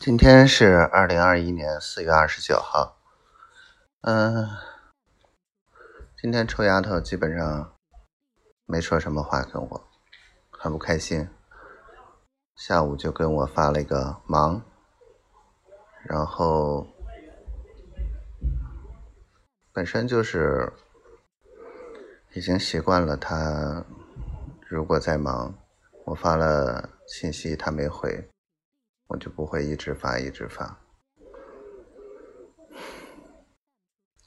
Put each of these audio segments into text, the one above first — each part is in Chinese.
今天是二零二一年四月二十九号。嗯，今天臭丫头基本上没说什么话跟我，很不开心。下午就跟我发了一个忙，然后本身就是已经习惯了她如果在忙，我发了信息她没回。我就不会一直发一直发，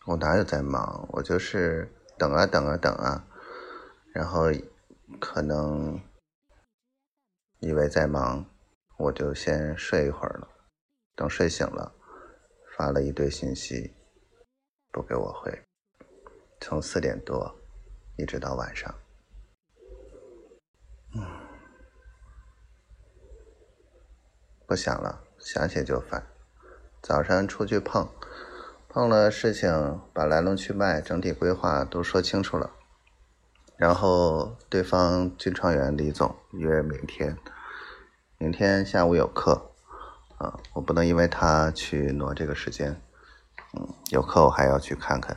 我哪有在忙？我就是等啊等啊等啊，然后可能以为在忙，我就先睡一会儿了。等睡醒了，发了一堆信息，不给我回，从四点多一直到晚上，不想了，想起就烦。早上出去碰，碰了事情，把来龙去脉、整体规划都说清楚了。然后对方金创园李总约明天，明天下午有课，啊，我不能因为他去挪这个时间。嗯，有课我还要去看看。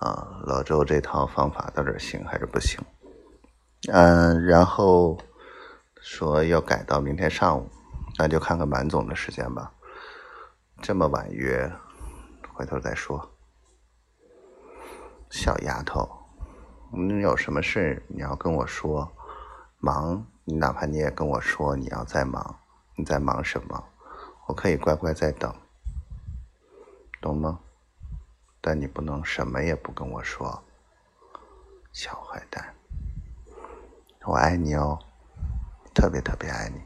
啊，老周这套方法到底行还是不行？嗯，然后说要改到明天上午。那就看看满总的时间吧，这么晚约，回头再说。小丫头，你有什么事你要跟我说，忙你哪怕你也跟我说你要在忙，你在忙什么，我可以乖乖在等，懂吗？但你不能什么也不跟我说，小坏蛋，我爱你哦，特别特别爱你。